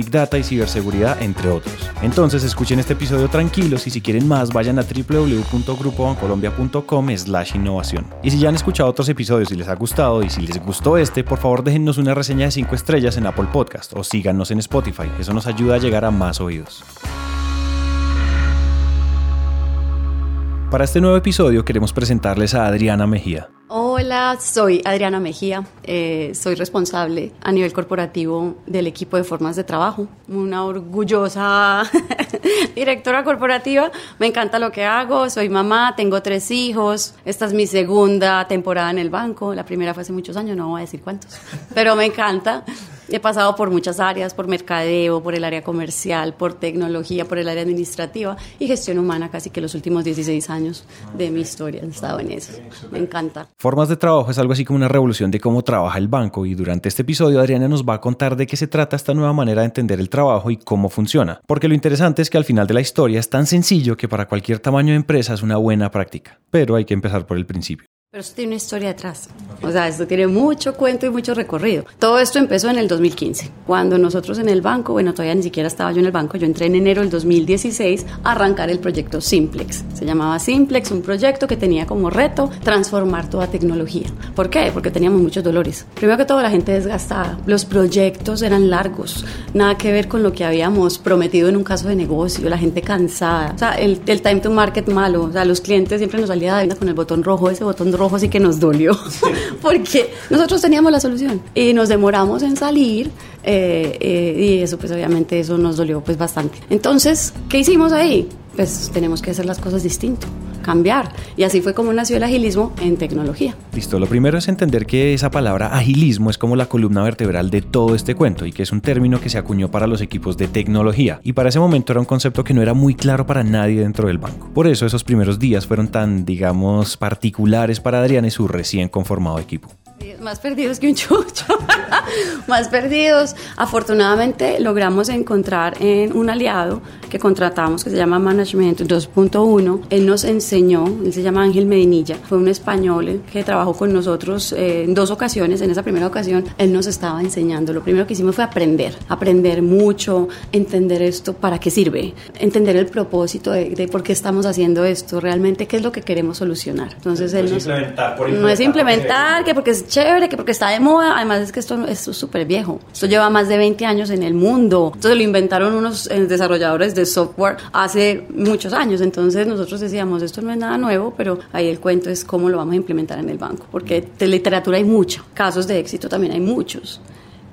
Big Data y ciberseguridad, entre otros. Entonces escuchen este episodio tranquilos y si quieren más vayan a www.grupobancolombia.com slash innovación. Y si ya han escuchado otros episodios y les ha gustado y si les gustó este, por favor déjennos una reseña de 5 estrellas en Apple Podcast o síganos en Spotify, eso nos ayuda a llegar a más oídos. Para este nuevo episodio queremos presentarles a Adriana Mejía. Hola, soy Adriana Mejía, eh, soy responsable a nivel corporativo del equipo de formas de trabajo, una orgullosa directora corporativa, me encanta lo que hago, soy mamá, tengo tres hijos, esta es mi segunda temporada en el banco, la primera fue hace muchos años, no voy a decir cuántos, pero me encanta. He pasado por muchas áreas, por mercadeo, por el área comercial, por tecnología, por el área administrativa y gestión humana, casi que los últimos 16 años de mi historia he estado en eso. Me encanta. Formas de trabajo es algo así como una revolución de cómo trabaja el banco y durante este episodio Adriana nos va a contar de qué se trata esta nueva manera de entender el trabajo y cómo funciona. Porque lo interesante es que al final de la historia es tan sencillo que para cualquier tamaño de empresa es una buena práctica. Pero hay que empezar por el principio. Pero esto tiene una historia detrás. O sea, esto tiene mucho cuento y mucho recorrido. Todo esto empezó en el 2015, cuando nosotros en el banco, bueno, todavía ni siquiera estaba yo en el banco, yo entré en enero del 2016 a arrancar el proyecto Simplex. Se llamaba Simplex, un proyecto que tenía como reto transformar toda tecnología. ¿Por qué? Porque teníamos muchos dolores. Primero que todo, la gente desgastada. Los proyectos eran largos, nada que ver con lo que habíamos prometido en un caso de negocio, la gente cansada. O sea, el, el time to market malo. O sea, los clientes siempre nos salía de con el botón rojo, ese botón rojo rojo sí que nos dolió, porque nosotros teníamos la solución y nos demoramos en salir eh, eh, y eso pues obviamente eso nos dolió pues bastante. Entonces, ¿qué hicimos ahí? Pues tenemos que hacer las cosas distinto cambiar. Y así fue como nació el agilismo en tecnología. Listo, lo primero es entender que esa palabra agilismo es como la columna vertebral de todo este cuento y que es un término que se acuñó para los equipos de tecnología. Y para ese momento era un concepto que no era muy claro para nadie dentro del banco. Por eso esos primeros días fueron tan, digamos, particulares para Adrián y su recién conformado equipo. Más perdidos que un chucho. más perdidos. Afortunadamente logramos encontrar en un aliado que contratamos que se llama Management 2.1. Él nos enseñó, él se llama Ángel Medinilla, fue un español que trabajó con nosotros eh, en dos ocasiones. En esa primera ocasión él nos estaba enseñando. Lo primero que hicimos fue aprender, aprender mucho, entender esto, para qué sirve, entender el propósito de, por qué estamos haciendo esto, realmente qué es lo que queremos solucionar. Entonces él nos, no es implementar, que porque chévere, que porque está de moda, además es que esto, es súper viejo. Esto lleva más de 20 años en el mundo. Entonces lo inventaron unos eh, desarrolladores de software hace muchos años. Entonces nosotros decíamos, esto no es nada nuevo, pero ahí el cuento es cómo lo vamos a implementar en el banco. Porque de literatura hay mucho, casos de éxito también hay muchos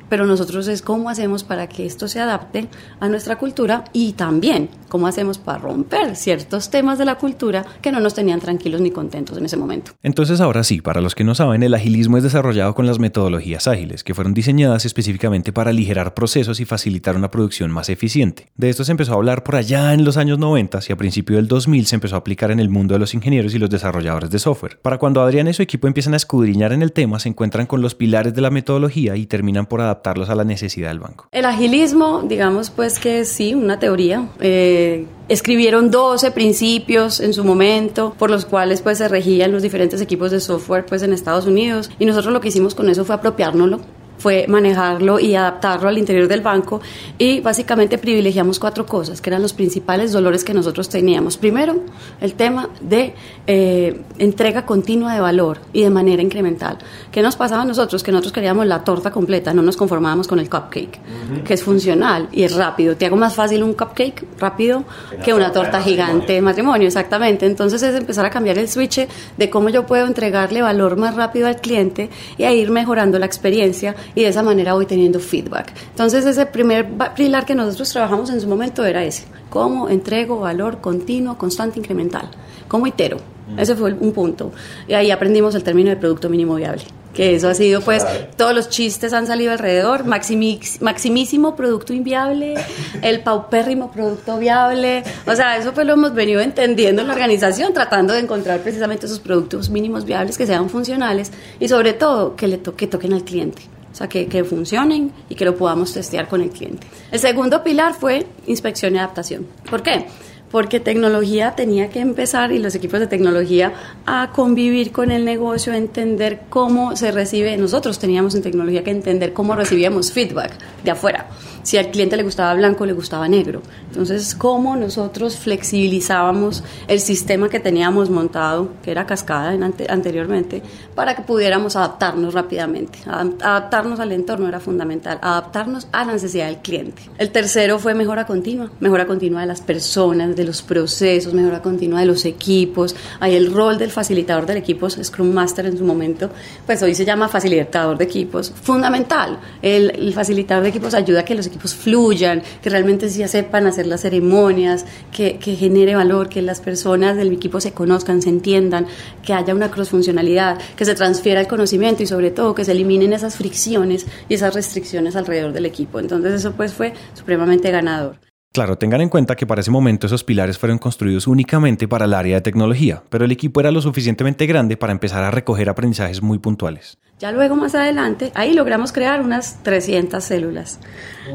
pero nosotros es cómo hacemos para que esto se adapte a nuestra cultura y también cómo hacemos para romper ciertos temas de la cultura que no nos tenían tranquilos ni contentos en ese momento. Entonces ahora sí, para los que no saben, el agilismo es desarrollado con las metodologías ágiles, que fueron diseñadas específicamente para aligerar procesos y facilitar una producción más eficiente. De esto se empezó a hablar por allá en los años 90 y a principio del 2000 se empezó a aplicar en el mundo de los ingenieros y los desarrolladores de software. Para cuando Adrián y su equipo empiezan a escudriñar en el tema, se encuentran con los pilares de la metodología y terminan por adaptar adaptarlos a la necesidad del banco. El agilismo, digamos pues que sí, una teoría. Eh, escribieron 12 principios en su momento por los cuales pues se regían los diferentes equipos de software pues en Estados Unidos y nosotros lo que hicimos con eso fue apropiárnoslo fue manejarlo y adaptarlo al interior del banco y básicamente privilegiamos cuatro cosas que eran los principales dolores que nosotros teníamos. Primero, el tema de eh, entrega continua de valor y de manera incremental. ¿Qué nos pasaba a nosotros? Que nosotros queríamos la torta completa, no nos conformábamos con el cupcake, que es funcional y es rápido. Te hago más fácil un cupcake rápido que una torta gigante de matrimonio, exactamente. Entonces es empezar a cambiar el switch de cómo yo puedo entregarle valor más rápido al cliente y a ir mejorando la experiencia y de esa manera voy teniendo feedback. Entonces ese primer pilar que nosotros trabajamos en su momento era ese, cómo entrego valor continuo, constante, incremental, cómo itero. Ese fue un punto. Y ahí aprendimos el término de producto mínimo viable. que eso ha sido pues todos los chistes han salido alrededor, maximísimo producto inviable, el paupérrimo producto viable, o sea, eso pues lo hemos venido entendiendo en la organización, tratando de encontrar precisamente esos productos mínimos viables que sean funcionales y sobre todo que le toque, toquen al cliente. O sea, que, que funcionen y que lo podamos testear con el cliente. El segundo pilar fue inspección y adaptación. ¿Por qué? porque tecnología tenía que empezar y los equipos de tecnología a convivir con el negocio, a entender cómo se recibe. Nosotros teníamos en tecnología que entender cómo recibíamos feedback de afuera si al cliente le gustaba blanco, le gustaba negro. Entonces, cómo nosotros flexibilizábamos el sistema que teníamos montado, que era cascada anteriormente, para que pudiéramos adaptarnos rápidamente. Adaptarnos al entorno era fundamental, adaptarnos a la necesidad del cliente. El tercero fue mejora continua, mejora continua de las personas, de los procesos, mejora continua de los equipos. Hay el rol del facilitador del equipo, Scrum Master en su momento, pues hoy se llama facilitador de equipos, fundamental. El, el facilitador de equipos ayuda a que los equipos fluyan, que realmente sí sepan hacer las ceremonias, que, que genere valor, que las personas del equipo se conozcan, se entiendan, que haya una crossfuncionalidad, que se transfiera el conocimiento y sobre todo que se eliminen esas fricciones y esas restricciones alrededor del equipo. Entonces eso pues fue supremamente ganador. Claro, tengan en cuenta que para ese momento esos pilares fueron construidos únicamente para el área de tecnología, pero el equipo era lo suficientemente grande para empezar a recoger aprendizajes muy puntuales. Ya luego más adelante, ahí logramos crear unas 300 células.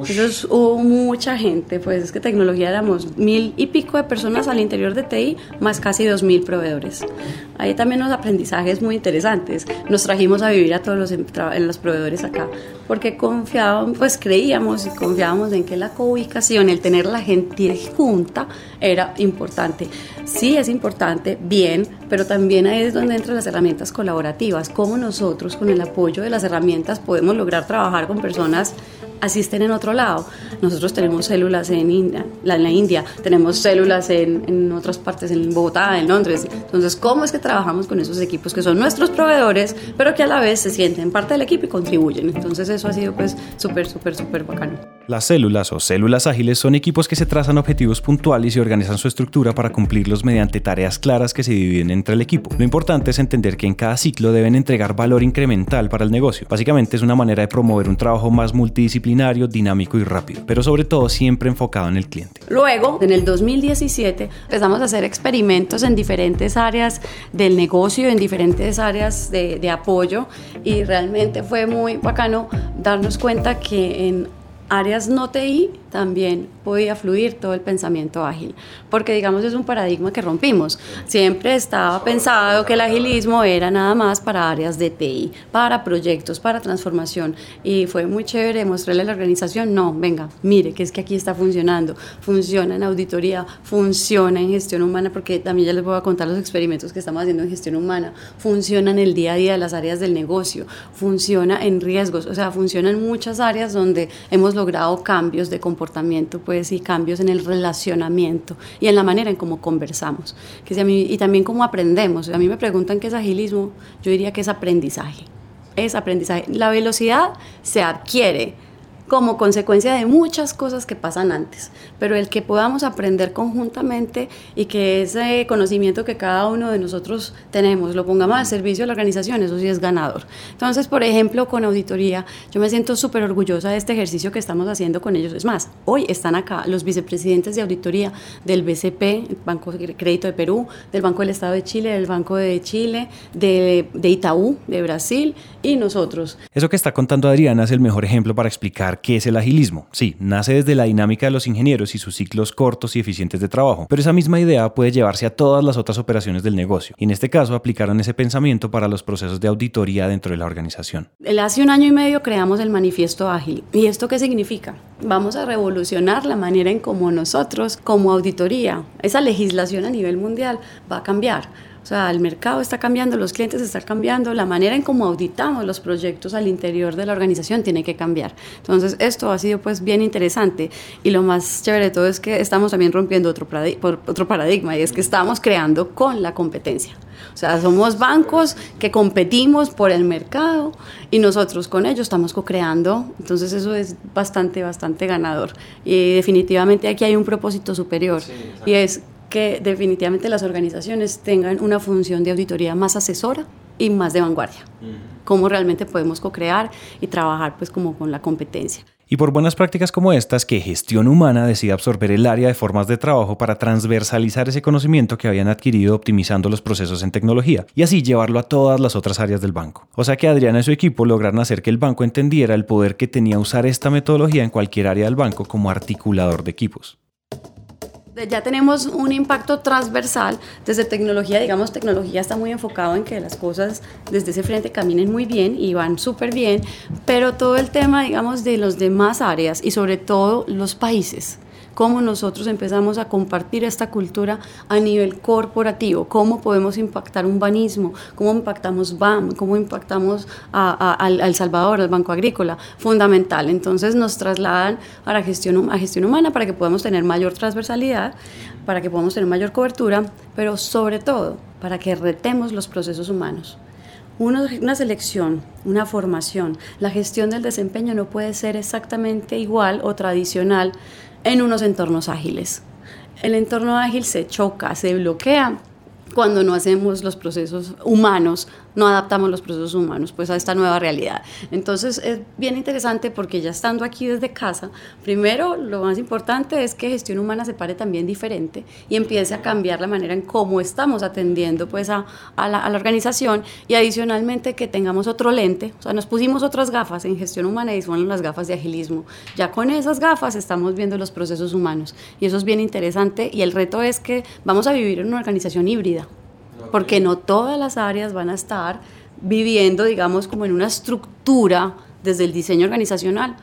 Eso es hubo mucha gente, pues es que tecnología éramos mil y pico de personas al interior de TI, más casi dos mil proveedores. Ahí también los aprendizajes muy interesantes. Nos trajimos a vivir a todos los, en los proveedores acá, porque confiábamos, pues creíamos y confiábamos en que la co-ubicación, el tener la gente junta, era importante. Sí es importante, bien, pero también ahí es donde entran las herramientas colaborativas, cómo nosotros con el apoyo de las herramientas podemos lograr trabajar con personas asisten en otro lado. Nosotros tenemos células en, India, en la India, tenemos células en, en, otras partes, en Bogotá, en Londres. Entonces, ¿cómo es que trabajamos con esos equipos que son nuestros proveedores, pero que a la vez se sienten parte del equipo y contribuyen? Entonces, eso ha sido pues súper, súper, súper bacano. Las células o células ágiles son equipos que se trazan objetivos puntuales y organizan su estructura para cumplirlos mediante tareas claras que se dividen entre el equipo. Lo importante es entender que en cada ciclo deben entregar valor incremental para el negocio. Básicamente es una manera de promover un trabajo más multidisciplinario, dinámico y rápido, pero sobre todo siempre enfocado en el cliente. Luego, en el 2017, empezamos a hacer experimentos en diferentes áreas del negocio, en diferentes áreas de, apoyo y realmente fue muy bacano darnos cuenta que en áreas no TI también podía fluir todo el pensamiento ágil, porque digamos es un paradigma que rompimos. Siempre estaba pensado que el agilismo era nada más para áreas de TI, para proyectos, para transformación, y fue muy chévere mostrarle a la organización, no, venga, mire, que es que aquí está funcionando, funciona en auditoría, funciona en gestión humana, porque también ya les voy a contar los experimentos que estamos haciendo en gestión humana, funciona en el día a día de las áreas del negocio, funciona en riesgos, o sea, funciona en muchas áreas donde hemos logrado cambios de comportamiento, pues y cambios en el relacionamiento y en la manera en cómo conversamos. Que a mí, y también cómo aprendemos. A mí me preguntan qué es agilismo, yo diría que es aprendizaje. Es aprendizaje. La velocidad se adquiere como consecuencia de muchas cosas que pasan antes, pero el que podamos aprender conjuntamente y que ese conocimiento que cada uno de nosotros tenemos lo pongamos al servicio de la organización, eso sí es ganador. Entonces, por ejemplo, con auditoría, yo me siento súper orgullosa de este ejercicio que estamos haciendo con ellos. Es más, hoy están acá los vicepresidentes de auditoría del BCP, el Banco de Crédito de Perú, del Banco del Estado de Chile, del Banco de Chile, de, de Itaú, de Brasil y nosotros. Eso que está contando Adriana es el mejor ejemplo para explicar ¿Qué es el agilismo? Sí, nace desde la dinámica de los ingenieros y sus ciclos cortos y eficientes de trabajo, pero esa misma idea puede llevarse a todas las otras operaciones del negocio. Y en este caso aplicaron ese pensamiento para los procesos de auditoría dentro de la organización. Hace un año y medio creamos el manifiesto ágil. ¿Y esto qué significa? Vamos a revolucionar la manera en cómo nosotros, como auditoría, esa legislación a nivel mundial va a cambiar o sea, el mercado está cambiando, los clientes están cambiando, la manera en cómo auditamos los proyectos al interior de la organización tiene que cambiar. Entonces, esto ha sido pues bien interesante y lo más chévere de todo es que estamos también rompiendo otro, otro paradigma y es que estamos creando con la competencia. O sea, somos bancos que competimos por el mercado y nosotros con ellos estamos co-creando. Entonces eso es bastante, bastante ganador. Y definitivamente aquí hay un propósito superior y es que definitivamente las organizaciones tengan una función de auditoría más asesora y más de vanguardia. Cómo realmente podemos co-crear y trabajar pues como con la competencia. Y por buenas prácticas como estas, que Gestión Humana decide absorber el área de formas de trabajo para transversalizar ese conocimiento que habían adquirido optimizando los procesos en tecnología y así llevarlo a todas las otras áreas del banco. O sea que Adriana y su equipo lograron hacer que el banco entendiera el poder que tenía usar esta metodología en cualquier área del banco como articulador de equipos ya tenemos un impacto transversal desde tecnología, digamos, tecnología está muy enfocado en que las cosas desde ese frente caminen muy bien y van súper bien, pero todo el tema, digamos, de los demás áreas y sobre todo los países cómo nosotros empezamos a compartir esta cultura a nivel corporativo, cómo podemos impactar un banismo, cómo impactamos BAM, cómo impactamos a, al, Salvador, al Banco Agrícola, fundamental. Entonces nos trasladan a la gestión, a gestión humana para que podamos tener mayor transversalidad, para que podamos tener mayor cobertura, pero sobre todo para que retemos los procesos humanos. Una, selección, una formación, la gestión del desempeño no puede ser exactamente igual o tradicional en unos entornos ágiles. El entorno ágil se choca, se bloquea cuando no hacemos los procesos humanos no adaptamos los procesos humanos pues a esta nueva realidad. Entonces es bien interesante porque ya estando aquí desde casa, primero lo más importante es que gestión humana se pare también diferente y empiece a cambiar la manera en cómo estamos atendiendo pues a, la, a la, organización y adicionalmente que tengamos otro lente, o sea, nos pusimos otras gafas en gestión humana y son las gafas de agilismo. Ya con esas gafas estamos viendo los procesos humanos y eso es bien interesante y el reto es que vamos a vivir en una organización híbrida porque no todas las áreas van a estar viviendo, digamos, como en una estructura desde el diseño organizacional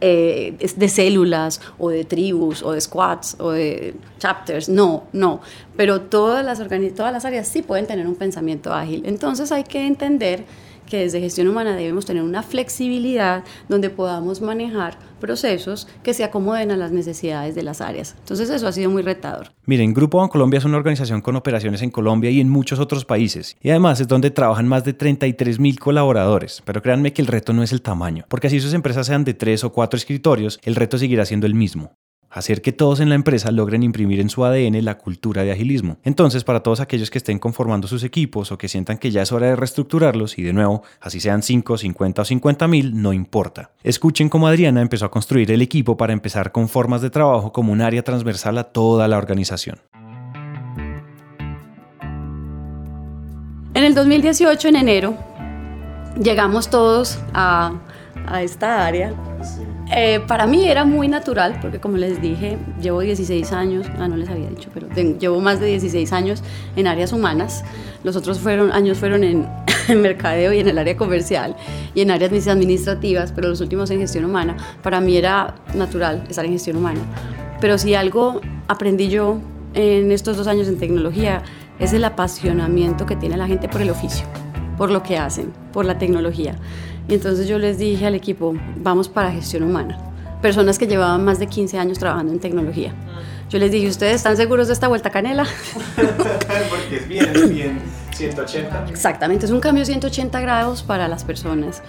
eh, de células o de tribus o de squads o de chapters, no, no, pero todas las, todas las áreas sí pueden tener un pensamiento ágil. Entonces hay que entender que desde gestión humana debemos tener una flexibilidad donde podamos manejar procesos que se acomoden a las necesidades de las áreas. Entonces eso ha sido muy retador. Miren, Grupo Bancolombia es una organización con operaciones en Colombia y en muchos otros países. Y además es donde trabajan más de 33 mil colaboradores. Pero créanme que el reto no es el tamaño, porque así sus empresas sean de tres o cuatro escritorios, el reto seguirá siendo el mismo hacer que todos en la empresa logren imprimir en su ADN la cultura de agilismo. Entonces, para todos aquellos que estén conformando sus equipos o que sientan que ya es hora de reestructurarlos, y de nuevo, así sean 5, 50 o 50 mil, no importa. Escuchen cómo Adriana empezó a construir el equipo para empezar con formas de trabajo como un área transversal a toda la organización. En el 2018, en enero, llegamos todos a, a esta área eh, para mí era muy natural, porque como les dije, llevo 16 años, ah, no les había dicho, pero llevo más de 16 años en áreas humanas. Los otros fueron, años fueron en, en, mercadeo y en el área comercial y en áreas administrativas, pero los últimos en gestión humana. Para mí era natural estar en gestión humana. Pero si algo aprendí yo en estos dos años en tecnología, es el apasionamiento que tiene la gente por el oficio, por lo que hacen, por la tecnología. Y entonces yo les dije al equipo, vamos para gestión humana. Personas que llevaban más de 15 años trabajando en tecnología. Yo les dije, ¿ustedes están seguros de esta vuelta canela? Porque es bien, es bien 180. Exactamente, es un cambio 180 grados para las personas.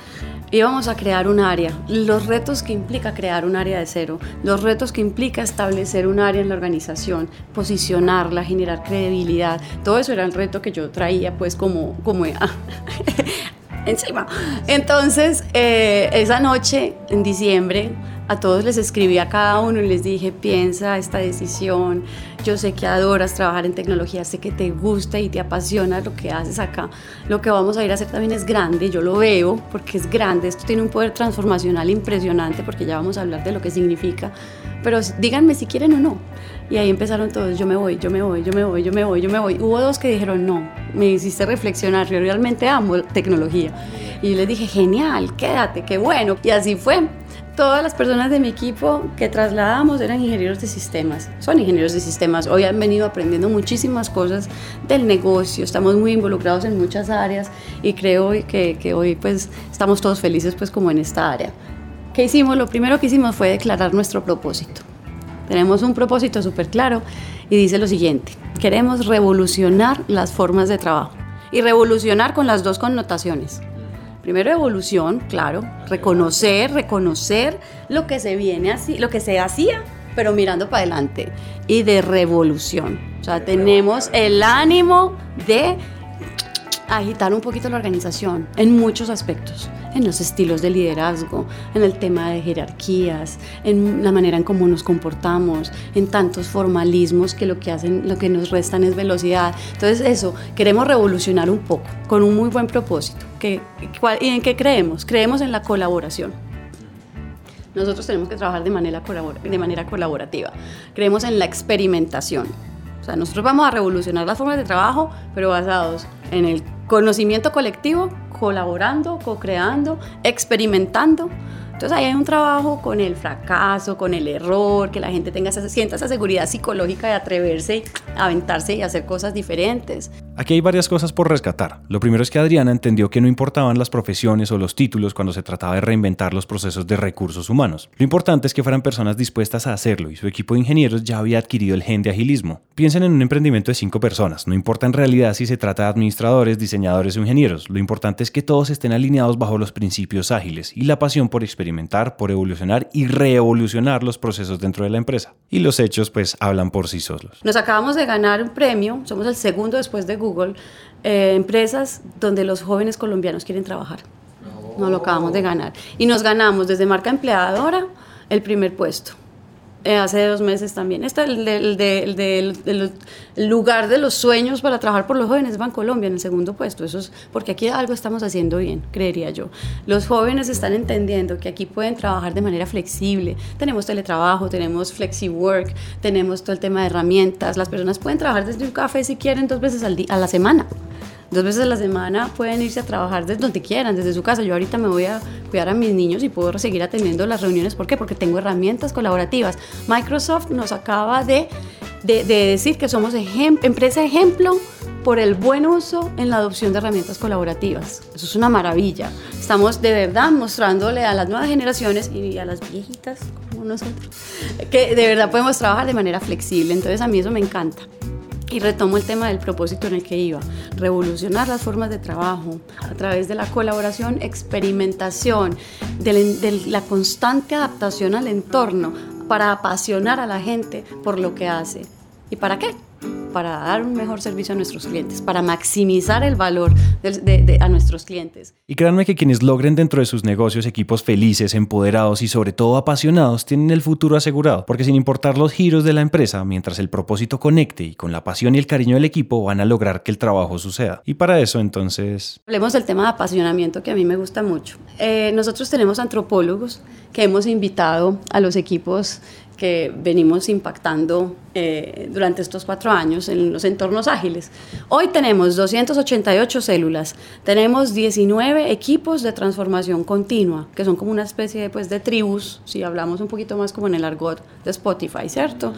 Íbamos a crear un área, los retos que implica crear un área de cero, los retos que implica establecer un área en la organización, posicionarla, generar credibilidad, todo eso era el reto que yo traía pues como, como encima. Entonces, eh, esa noche, en diciembre, a todos les escribí a cada uno y les dije, piensa esta decisión, yo sé que adoras trabajar en tecnología, sé que te gusta y te apasiona lo que haces acá. Lo que vamos a ir a hacer también es grande, yo lo veo porque es grande, esto tiene un poder transformacional impresionante porque ya vamos a hablar de lo que significa, pero díganme si quieren o no. Y ahí empezaron todos, yo me voy, yo me voy, yo me voy, yo me voy, yo me voy. Hubo dos que dijeron, no, me hiciste reflexionar, yo realmente amo tecnología. Y yo les dije, genial, quédate, qué bueno. Y así fue. Todas las personas de mi equipo que trasladamos eran ingenieros de sistemas, son ingenieros de sistemas. Hoy han venido aprendiendo muchísimas cosas del negocio, estamos muy involucrados en muchas áreas y creo que, que hoy pues estamos todos felices pues como en esta área. ¿Qué hicimos? Lo primero que hicimos fue declarar nuestro propósito. Tenemos un propósito súper claro y dice lo siguiente, queremos revolucionar las formas de trabajo y revolucionar con las dos connotaciones. Primero evolución, claro, reconocer, reconocer lo que se viene así, lo que se hacía, pero mirando para adelante y de revolución. O sea, tenemos el ánimo de agitar un poquito la organización en muchos aspectos, en los estilos de liderazgo, en el tema de jerarquías, en la manera en cómo nos comportamos, en tantos formalismos que lo que hacen, lo que nos restan es velocidad. Entonces eso, queremos revolucionar un poco con un muy buen propósito. ¿Y en qué creemos? Creemos en la colaboración. Nosotros tenemos que trabajar de manera, de manera colaborativa. Creemos en la experimentación. O sea, nosotros vamos a revolucionar las formas de trabajo, pero basados en el conocimiento colectivo, colaborando, co-creando, experimentando. Entonces ahí hay un trabajo con el fracaso, con el error, que la gente tenga sienta esa seguridad psicológica de atreverse, aventarse y hacer cosas diferentes. Aquí hay varias cosas por rescatar. Lo primero es que Adriana entendió que no importaban las profesiones o los títulos cuando se trataba de reinventar los procesos de recursos humanos. Lo importante es que fueran personas dispuestas a hacerlo y su equipo de ingenieros ya había adquirido el gen de agilismo. Piensen en un emprendimiento de cinco personas, no importa en realidad si se trata de administradores, diseñadores o ingenieros, lo importante es que todos estén alineados bajo los principios ágiles y la pasión por experimentar, por evolucionar y reevolucionar los procesos dentro de la empresa. Y los hechos pues hablan por sí solos. Nos acabamos de ganar un premio, somos el segundo después de Google eh, empresas donde los jóvenes colombianos quieren trabajar. Nos lo acabamos de ganar. Y nos ganamos desde marca empleadora el primer puesto. Eh, hace dos meses también. Este el del lugar de los sueños para trabajar por los jóvenes Van Colombia en el segundo puesto. Eso es porque aquí algo estamos haciendo bien, creería yo. Los jóvenes están entendiendo que aquí pueden trabajar de manera flexible. Tenemos teletrabajo, tenemos flexi work, tenemos todo el tema de herramientas. Las personas pueden trabajar desde un café si quieren dos veces al a la semana dos veces a la semana pueden irse a trabajar desde donde quieran, desde su casa. Yo ahorita me voy a cuidar a mis niños y puedo seguir atendiendo las reuniones. ¿Por qué? Porque tengo herramientas colaborativas. Microsoft nos acaba de, de, decir que somos empresa ejemplo por el buen uso en la adopción de herramientas colaborativas. Eso es una maravilla. Estamos de verdad mostrándole a las nuevas generaciones y a las viejitas como nosotros que de verdad podemos trabajar de manera flexible. Entonces a mí eso me encanta. Y retomo el tema del propósito en el que iba, revolucionar las formas de trabajo a través de la colaboración, experimentación, de la constante adaptación al entorno para apasionar a la gente por lo que hace. ¿Y para qué? Para dar un mejor servicio a nuestros clientes, para maximizar el valor de, a nuestros clientes. Y créanme que quienes logren dentro de sus negocios equipos felices, empoderados y sobre todo apasionados tienen el futuro asegurado, porque sin importar los giros de la empresa, mientras el propósito conecte y con la pasión y el cariño del equipo van a lograr que el trabajo suceda. Y para eso entonces... Hablemos del tema de apasionamiento que a mí me gusta mucho. Eh, nosotros tenemos antropólogos que hemos invitado a los equipos que venimos impactando eh, durante estos cuatro años en los entornos ágiles. Hoy tenemos 288 células, tenemos 19 equipos de transformación continua, que son como una especie pues, de tribus, si hablamos un poquito más como en el argot de Spotify, ¿cierto?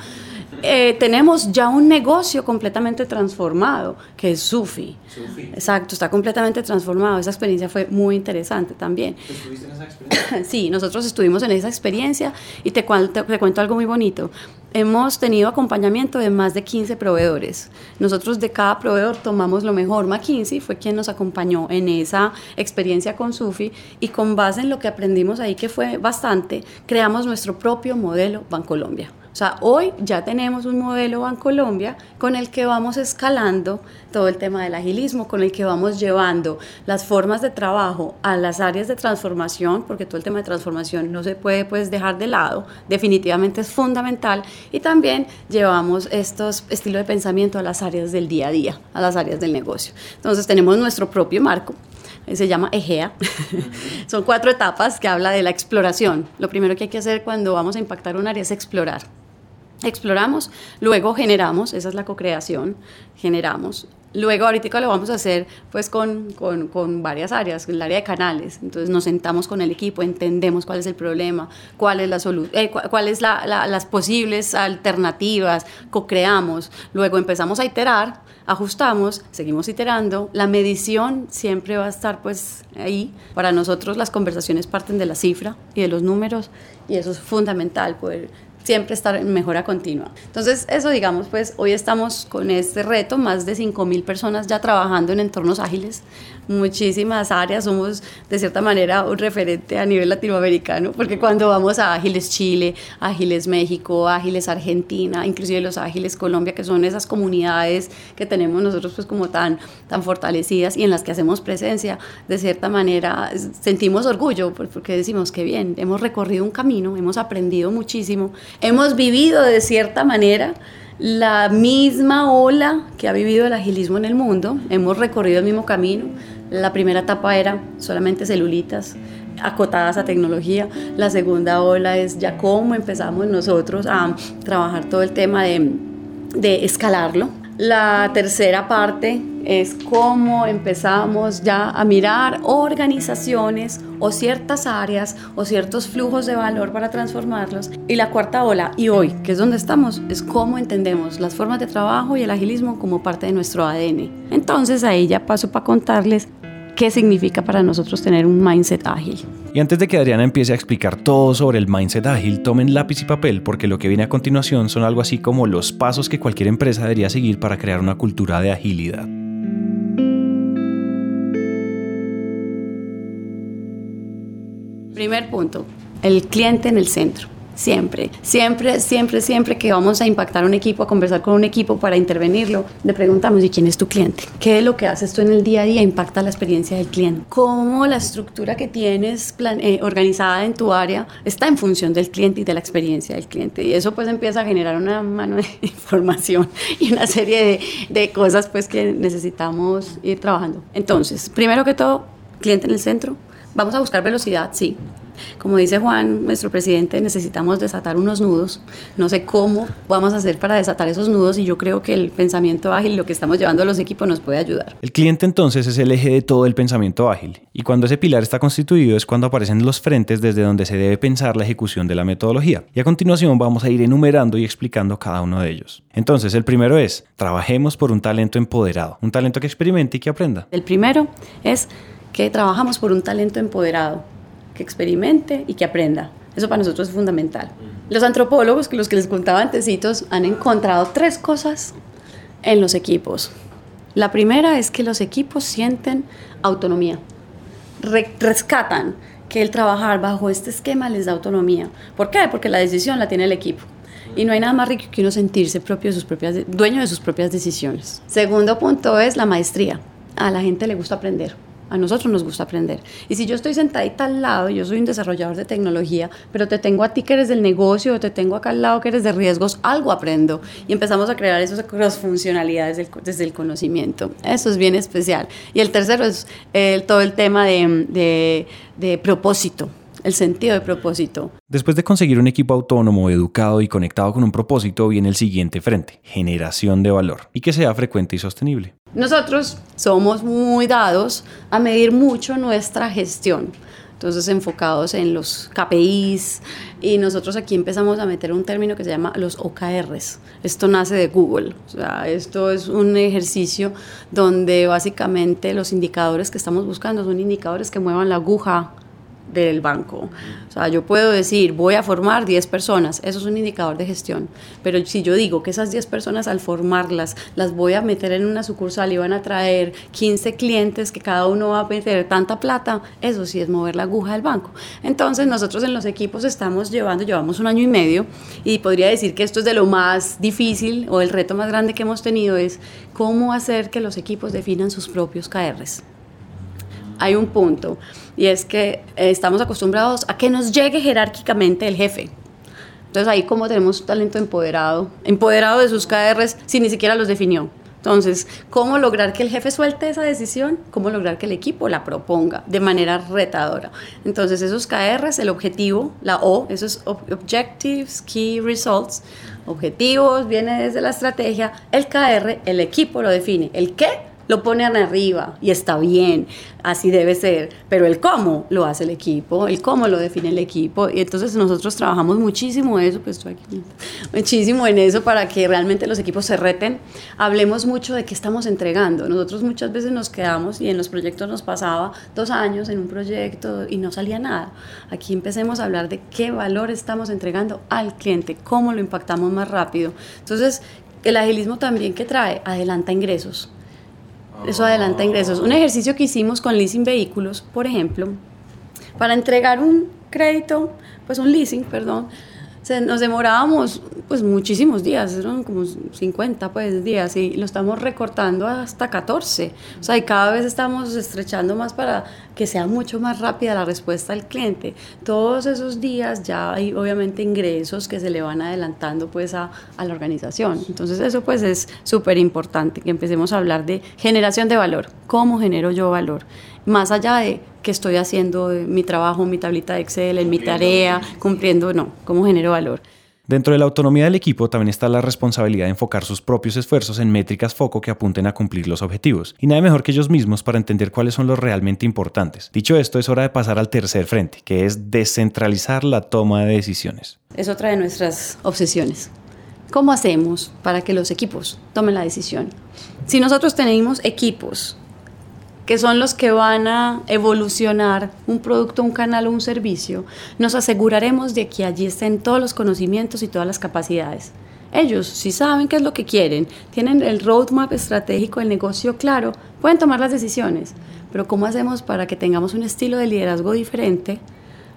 Eh, tenemos ya un negocio completamente transformado, que es Sufi. Sufi. Exacto, está completamente transformado. Esa experiencia fue muy interesante también. ¿Estuviste en esa experiencia? sí, nosotros estuvimos en esa experiencia y te, te cuento algo muy bonito. Hemos tenido acompañamiento de más de 15 proveedores. Nosotros de cada proveedor tomamos lo mejor. McKinsey fue quien nos acompañó en esa experiencia con Sufi y con base en lo que aprendimos ahí, que fue bastante, creamos nuestro propio modelo Bancolombia. O sea, hoy ya tenemos un modelo Bancolombia con el que vamos escalando todo el tema del agilismo, con el que vamos llevando las formas de trabajo a las áreas de transformación, porque todo el tema de transformación no se puede pues dejar de lado, definitivamente es fundamental, y también llevamos estos estilos de pensamiento a las áreas del día a día, a las áreas del negocio. Entonces tenemos nuestro propio marco, se llama EGEA. Son cuatro etapas que habla de la exploración. Lo primero que hay que hacer cuando vamos a impactar un área es explorar exploramos, luego generamos, esa es la co-creación, generamos. Luego ahorita lo vamos a hacer pues con, con, con, varias áreas, el área de canales. Entonces nos sentamos con el equipo, entendemos cuál es el problema, cuál es la solución, eh, cuál es la, las posibles alternativas, co-creamos. Luego empezamos a iterar, ajustamos, seguimos iterando. La medición siempre va a estar pues ahí. Para nosotros las conversaciones parten de la cifra y de los números y eso es fundamental, poder siempre estar en mejora continua. Entonces, eso digamos, pues hoy estamos con este reto, más de 5.000 personas ya trabajando en entornos ágiles, muchísimas áreas, somos de cierta manera un referente a nivel latinoamericano, porque cuando vamos a Ágiles Chile, Ágiles México, Ágiles Argentina, inclusive los Ágiles Colombia, que son esas comunidades que tenemos nosotros pues como tan, tan fortalecidas y en las que hacemos presencia, de cierta manera sentimos orgullo, porque decimos que bien, hemos recorrido un camino, hemos aprendido muchísimo, hemos vivido de cierta manera la misma ola que ha vivido el agilismo en el mundo, hemos recorrido el mismo camino. La primera etapa era solamente celulitas acotadas a tecnología. La segunda ola es ya cómo empezamos nosotros a trabajar todo el tema de, de escalarlo. La tercera parte es cómo empezamos ya a mirar organizaciones o ciertas áreas o ciertos flujos de valor para transformarlos. Y la cuarta ola, y hoy, que es donde estamos, es cómo entendemos las formas de trabajo y el agilismo como parte de nuestro ADN. Entonces ahí ya paso para contarles qué significa para nosotros tener un mindset ágil. Y antes de que Adriana empiece a explicar todo sobre el mindset ágil, tomen lápiz y papel porque lo que viene a continuación son algo así como los pasos que cualquier empresa debería seguir para crear una cultura de agilidad. Primer punto, el cliente en el centro. Siempre, siempre, siempre, siempre que vamos a impactar un equipo, a conversar con un equipo para intervenirlo, le preguntamos, ¿y quién es tu cliente? ¿Qué es lo que haces tú en el día a día impacta la experiencia del cliente? ¿Cómo la estructura que tienes eh, organizada en tu área está en función del cliente y de la experiencia del cliente? Y eso pues empieza a generar una mano de información y una serie de, de cosas pues que necesitamos ir trabajando. Entonces, primero que todo, cliente en el centro. Vamos a buscar velocidad, sí. Como dice Juan, nuestro presidente, necesitamos desatar unos nudos. No sé cómo vamos a hacer para desatar esos nudos y yo creo que el pensamiento ágil, lo que estamos llevando a los equipos, nos puede ayudar. El cliente entonces es el eje de todo el pensamiento ágil y cuando ese pilar está constituido es cuando aparecen los frentes desde donde se debe pensar la ejecución de la metodología. Y a continuación vamos a ir enumerando y explicando cada uno de ellos. Entonces, el primero es, trabajemos por un talento empoderado, un talento que experimente y que aprenda. El primero es que trabajamos por un talento empoderado que experimente y que aprenda. Eso para nosotros es fundamental. Los antropólogos, que los que les contaba antecitos, han encontrado tres cosas en los equipos. La primera es que los equipos sienten autonomía, rescatan que el trabajar bajo este esquema les da autonomía. ¿Por qué? Porque la decisión la tiene el equipo. Y no hay nada más rico que uno sentirse propio de sus propias, dueño de sus propias decisiones. Segundo punto es la maestría. A la gente le gusta aprender. A nosotros nos gusta aprender. Y si yo estoy sentadita al lado, yo soy un desarrollador de tecnología, pero te tengo a ti que eres del negocio, o te tengo acá al lado que eres de riesgos, algo aprendo. Y empezamos a crear esas cross-funcionalidades desde el conocimiento. Eso es bien especial. Y el tercero es todo el tema de, de propósito el sentido de propósito. Después de conseguir un equipo autónomo, educado y conectado con un propósito, viene el siguiente frente, generación de valor, y que sea frecuente y sostenible. Nosotros somos muy dados a medir mucho nuestra gestión. Entonces enfocados en los KPIs y nosotros aquí empezamos a meter un término que se llama los OKRs. Esto nace de Google. O sea, esto es un ejercicio donde básicamente los indicadores que estamos buscando son indicadores que muevan la aguja del banco. O sea, yo puedo decir, voy a formar 10 personas, eso es un indicador de gestión, pero si yo digo que esas 10 personas al formarlas las voy a meter en una sucursal y van a traer 15 clientes que cada uno va a meter tanta plata, eso sí es mover la aguja del banco. Entonces nosotros en los equipos estamos llevando, llevamos un año y medio y podría decir que esto es de lo más difícil o el reto más grande que hemos tenido es cómo hacer que los equipos definan sus propios KRs hay un punto y es que eh, estamos acostumbrados a que nos llegue jerárquicamente el jefe. Entonces ahí como tenemos un talento empoderado, empoderado de sus KRs sin ni siquiera los definió. Entonces, ¿cómo lograr que el jefe suelte esa decisión? ¿Cómo lograr que el equipo la proponga de manera retadora? Entonces, esos KRs, el objetivo, la O, esos Objectives, Key Results, objetivos, viene desde la estrategia, el KR, el equipo lo define, el qué lo ponen arriba y está bien, así debe ser, pero el cómo lo hace el equipo, el cómo lo define el equipo y entonces nosotros trabajamos muchísimo eso, pues estoy aquí, muchísimo en eso para que realmente los equipos se reten. Hablemos mucho de qué estamos entregando. Nosotros muchas veces nos quedamos y en los proyectos nos pasaba dos años en un proyecto y no salía nada. Aquí empecemos a hablar de qué valor estamos entregando al cliente, cómo lo impactamos más rápido. Entonces, el agilismo también que trae, adelanta ingresos. Eso adelanta ingresos. Un ejercicio que hicimos con leasing vehículos, por ejemplo, para entregar un crédito, pues un leasing, perdón, nos demorábamos pues muchísimos días, eran como 50 pues días y lo estamos recortando hasta 14. O sea, y cada vez estamos estrechando más para que sea mucho más rápida la respuesta al cliente. Todos esos días ya hay obviamente ingresos que se le van adelantando pues a, a la organización. Entonces eso pues es súper importante, que empecemos a hablar de generación de valor. ¿Cómo genero yo valor? Más allá de que estoy haciendo mi trabajo, mi tablita de Excel, en mi tarea, cumpliendo, no, cómo genero valor. Dentro de la autonomía del equipo también está la responsabilidad de enfocar sus propios esfuerzos en métricas foco que apunten a cumplir los objetivos. Y nada mejor que ellos mismos para entender cuáles son los realmente importantes. Dicho esto, es hora de pasar al tercer frente, que es descentralizar la toma de decisiones. Es otra de nuestras obsesiones. ¿Cómo hacemos para que los equipos tomen la decisión? Si nosotros tenemos equipos que son los que van a evolucionar un producto, un canal o un servicio, nos aseguraremos de que allí estén todos los conocimientos y todas las capacidades. Ellos, si saben qué es lo que quieren, tienen el roadmap estratégico del negocio claro, pueden tomar las decisiones. Pero ¿cómo hacemos para que tengamos un estilo de liderazgo diferente?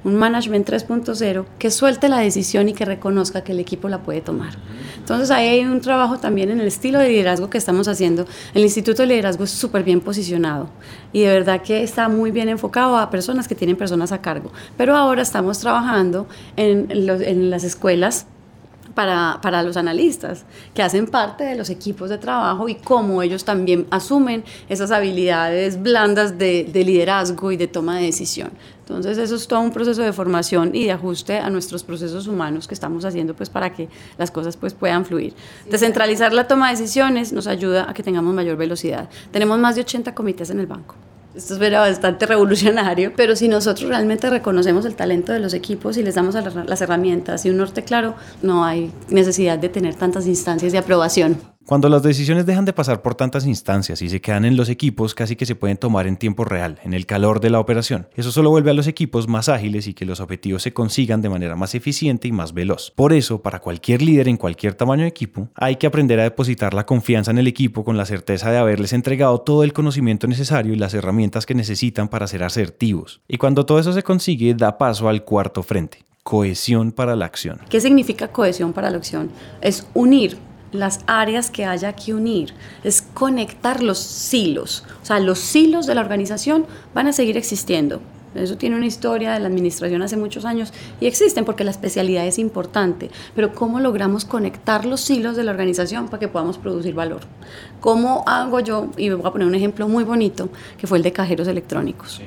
Un management 3.0 que suelte la decisión y que reconozca que el equipo la puede tomar. Entonces ahí hay un trabajo también en el estilo de liderazgo que estamos haciendo. El Instituto de Liderazgo es súper bien posicionado y de verdad que está muy bien enfocado a personas que tienen personas a cargo. Pero ahora estamos trabajando en, las escuelas para, los analistas, que hacen parte de los equipos de trabajo y cómo ellos también asumen esas habilidades blandas de, liderazgo y de toma de decisión. Entonces eso es todo un proceso de formación y de ajuste a nuestros procesos humanos que estamos haciendo pues para que las cosas pues puedan fluir. Descentralizar la toma de decisiones nos ayuda a que tengamos mayor velocidad. Tenemos más de 80 comités en el banco. Esto es bastante revolucionario, pero si nosotros realmente reconocemos el talento de los equipos y les damos las herramientas y un norte claro, no hay necesidad de tener tantas instancias de aprobación. Cuando las decisiones dejan de pasar por tantas instancias y se quedan en los equipos, casi que se pueden tomar en tiempo real, en el calor de la operación. Eso solo vuelve a los equipos más ágiles y que los objetivos se consigan de manera más eficiente y más veloz. Por eso, para cualquier líder en cualquier tamaño de equipo, hay que aprender a depositar la confianza en el equipo con la certeza de haberles entregado todo el conocimiento necesario y las herramientas que necesitan para ser asertivos. Y cuando todo eso se consigue, da paso al cuarto frente, cohesión para la acción. ¿Qué significa cohesión para la acción? Es unir las áreas que haya que unir, es conectar los silos. O sea, los silos de la organización van a seguir existiendo. Eso tiene una historia de la administración hace muchos años y existen porque la especialidad es importante. Pero ¿cómo logramos conectar los silos de la organización para que podamos producir valor? ¿Cómo hago yo? Y voy a poner un ejemplo muy bonito que fue el de cajeros electrónicos.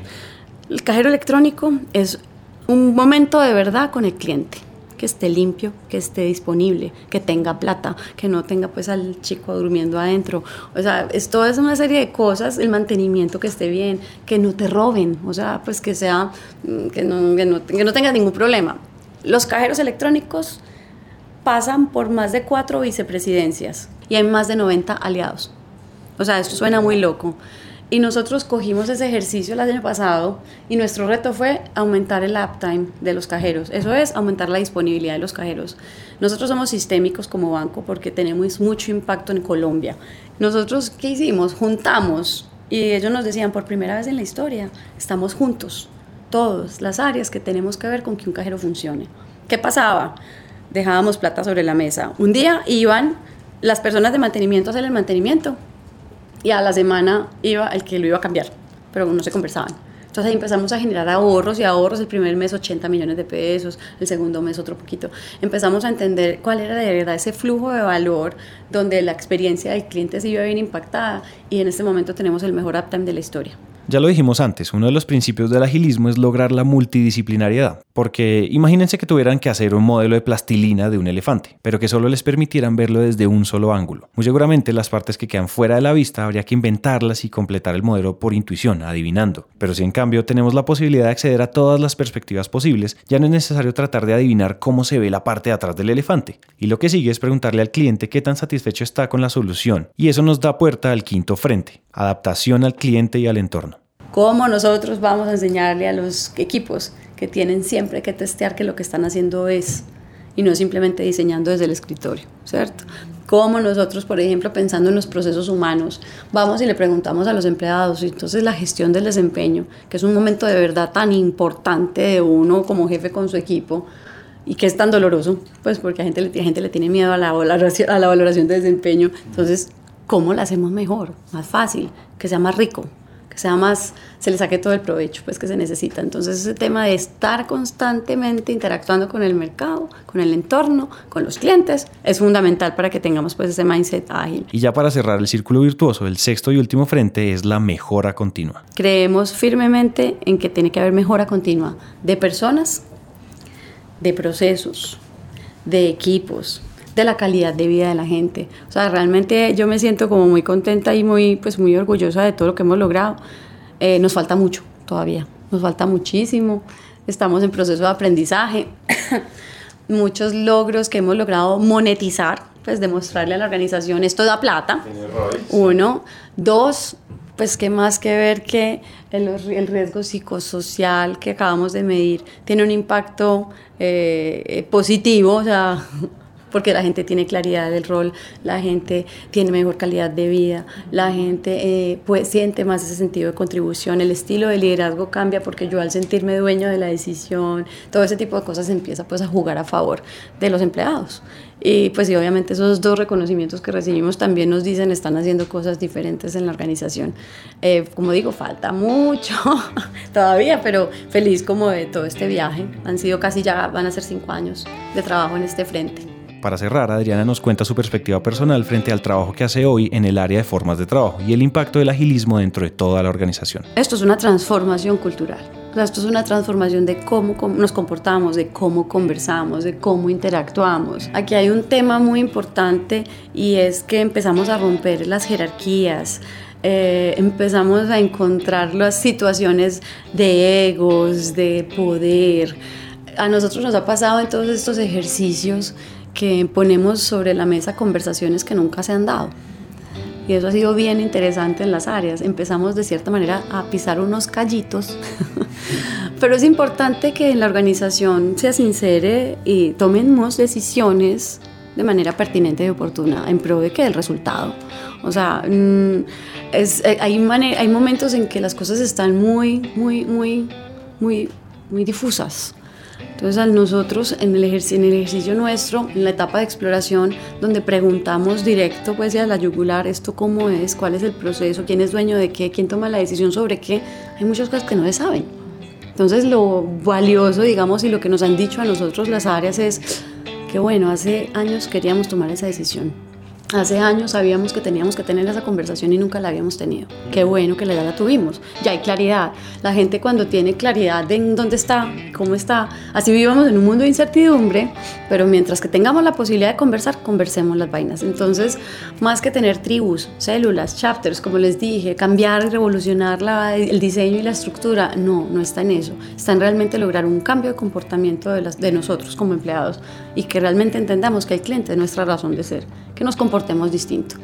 El cajero electrónico es un momento de verdad con el cliente que esté limpio, que esté disponible, que tenga plata, que no tenga pues al chico durmiendo adentro. O sea, esto es una serie de cosas, el mantenimiento que esté bien, que no te roben, o sea, pues que sea, mm, que no, que no, que no tengas ningún problema. Los cajeros electrónicos pasan por más de cuatro vicepresidencias y hay más de 90 aliados. O sea, esto suena muy loco. Y nosotros cogimos ese ejercicio el año pasado y nuestro reto fue aumentar el uptime de los cajeros. Eso es aumentar la disponibilidad de los cajeros. Nosotros somos sistémicos como banco porque tenemos mucho impacto en Colombia. Nosotros, ¿qué hicimos? Juntamos y ellos nos decían por primera vez en la historia, estamos juntos, todas las áreas que tenemos que ver con que un cajero funcione. ¿Qué pasaba? Dejábamos plata sobre la mesa. Un día iban las personas de mantenimiento a hacer el mantenimiento y a la semana iba el que lo iba a cambiar, pero no se conversaban. Entonces ahí empezamos a generar ahorros y ahorros, el primer mes 80 millones de pesos, el segundo mes otro poquito. Empezamos a entender cuál era de verdad ese flujo de valor donde la experiencia del cliente se iba bien impactada y en este momento tenemos el mejor uptime de la historia. Ya lo dijimos antes, uno de los principios del agilismo es lograr la multidisciplinariedad. Porque imagínense que tuvieran que hacer un modelo de plastilina de un elefante, pero que solo les permitieran verlo desde un solo ángulo. Muy seguramente las partes que quedan fuera de la vista habría que inventarlas y completar el modelo por intuición, adivinando. Pero si en cambio tenemos la posibilidad de acceder a todas las perspectivas posibles, ya no es necesario tratar de adivinar cómo se ve la parte de atrás del elefante. Y lo que sigue es preguntarle al cliente qué tan satisfecho está con la solución. Y eso nos da puerta al quinto frente, adaptación al cliente y al entorno. ¿Cómo nosotros vamos a enseñarle a los equipos que tienen siempre que testear que lo que están haciendo es y no simplemente diseñando desde el escritorio, ¿cierto? Cómo nosotros, por ejemplo, pensando en los procesos humanos, vamos y le preguntamos a los empleados, y entonces la gestión del desempeño, que es un momento de verdad tan importante de uno como jefe con su equipo, y que es tan doloroso, pues porque a gente, a gente le tiene miedo a la, valoración, a la valoración de desempeño, entonces, ¿cómo la hacemos mejor, más fácil, que sea más rico? Sea más, se le saque todo el provecho pues, que se necesita. Entonces ese tema de estar constantemente interactuando con el mercado, con el entorno, con los clientes, es fundamental para que tengamos pues ese mindset ágil. Y ya para cerrar el círculo virtuoso, el sexto y último frente es la mejora continua. Creemos firmemente en que tiene que haber mejora continua de personas, de procesos, de equipos, de la calidad de vida de la gente. O sea, realmente yo me siento como muy contenta y muy, pues, muy orgullosa de todo lo que hemos logrado. Eh, nos falta mucho todavía, nos falta muchísimo. Estamos en proceso de aprendizaje. Muchos logros que hemos logrado monetizar, pues demostrarle a la organización, esto da plata. Uno. Dos, pues qué más que ver que el, el, riesgo psicosocial que acabamos de medir tiene un impacto eh, positivo, o sea, porque la gente tiene claridad del rol, la gente tiene mejor calidad de vida, la gente eh, pues, siente más ese sentido de contribución, el estilo de liderazgo cambia porque yo al sentirme dueño de la decisión, todo ese tipo de cosas empieza pues a jugar a favor de los empleados. Y pues sí, obviamente esos dos reconocimientos que recibimos también nos dicen están haciendo cosas diferentes en la organización. Eh, como digo, falta mucho todavía, pero feliz como de todo este viaje. Han sido casi ya, van a ser cinco años de trabajo en este frente. Para cerrar, Adriana nos cuenta su perspectiva personal frente al trabajo que hace hoy en el área de formas de trabajo y el impacto del agilismo dentro de toda la organización. Esto es una transformación cultural. esto es una transformación de cómo nos comportamos, de cómo conversamos, de cómo interactuamos. Aquí hay un tema muy importante y es que empezamos a romper las jerarquías, eh, empezamos a encontrar las situaciones de egos, de poder. A nosotros nos ha pasado en todos estos ejercicios que ponemos sobre la mesa conversaciones que nunca se han dado. Y eso ha sido bien interesante en las áreas. Empezamos de cierta manera a pisar unos callitos, pero es importante que en la organización se sincere y tomemos decisiones de manera pertinente y oportuna en pro de que el resultado. O sea, mm, es, eh, hay, hay momentos en que las cosas están muy, muy, muy, muy, muy difusas. Entonces, a nosotros en el, ejercicio, en el ejercicio nuestro, en la etapa de exploración, donde preguntamos directo, pues, a la yugular, esto cómo es, cuál es el proceso, quién es dueño de qué, quién toma la decisión sobre qué, hay muchas cosas que no se saben. Entonces, lo valioso, digamos, y lo que nos han dicho a nosotros las áreas es que, bueno, hace años queríamos tomar esa decisión Hace años sabíamos que teníamos que tener esa conversación y nunca la habíamos tenido. Qué bueno que ya la tuvimos. Ya hay claridad. La gente cuando tiene claridad de dónde está, cómo está, así vivamos en un mundo de incertidumbre, pero mientras que tengamos la posibilidad de conversar, conversemos las vainas. Entonces, más que tener tribus, células, chapters, como les dije, cambiar y revolucionar el diseño y la estructura, no, no está en eso. Está en realmente lograr un cambio de comportamiento de, las, de nosotros como empleados y que realmente entendamos que el cliente es nuestra razón de ser, que nos comportemos distinto,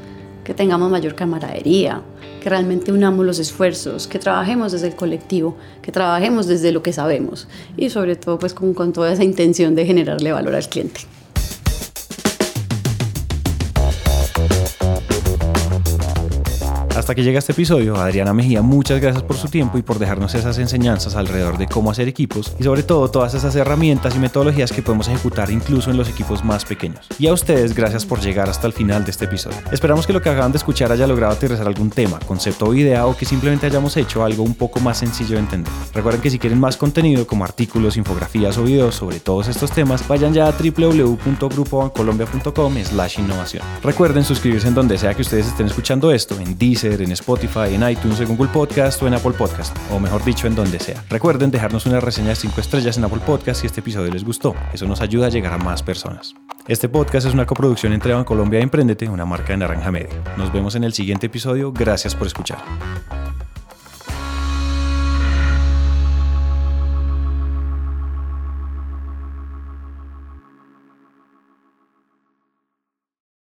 que tengamos mayor camaradería, que realmente unamos los esfuerzos, que trabajemos desde el colectivo, que trabajemos desde lo que sabemos y sobre todo pues con, con toda esa intención de generarle valor al cliente. Hasta que llega este episodio, Adriana Mejía, muchas gracias por su tiempo y por dejarnos esas enseñanzas alrededor de cómo hacer equipos y sobre todo todas esas herramientas y metodologías que podemos ejecutar incluso en los equipos más pequeños. Y a ustedes, gracias por llegar hasta el final de este episodio. Esperamos que lo que acaban de escuchar haya logrado aterrizar algún tema, concepto o idea o que simplemente hayamos hecho algo un poco más sencillo de entender. Recuerden que si quieren más contenido como artículos, infografías o videos sobre todos estos temas, vayan ya a www.grupobancolombia.com slash innovación. Recuerden suscribirse en donde sea que ustedes estén escuchando esto, en Deezer, En Spotify, en iTunes, en Google Podcast o en Apple Podcast, o mejor dicho, en donde sea. Recuerden dejarnos una reseña de 5 estrellas en Apple Podcast si este episodio les gustó. Eso nos ayuda a llegar a más personas. Este podcast es una coproducción entre Colombia y Emprendete, una marca de Naranja Media. Nos vemos en el siguiente episodio. Gracias por escuchar.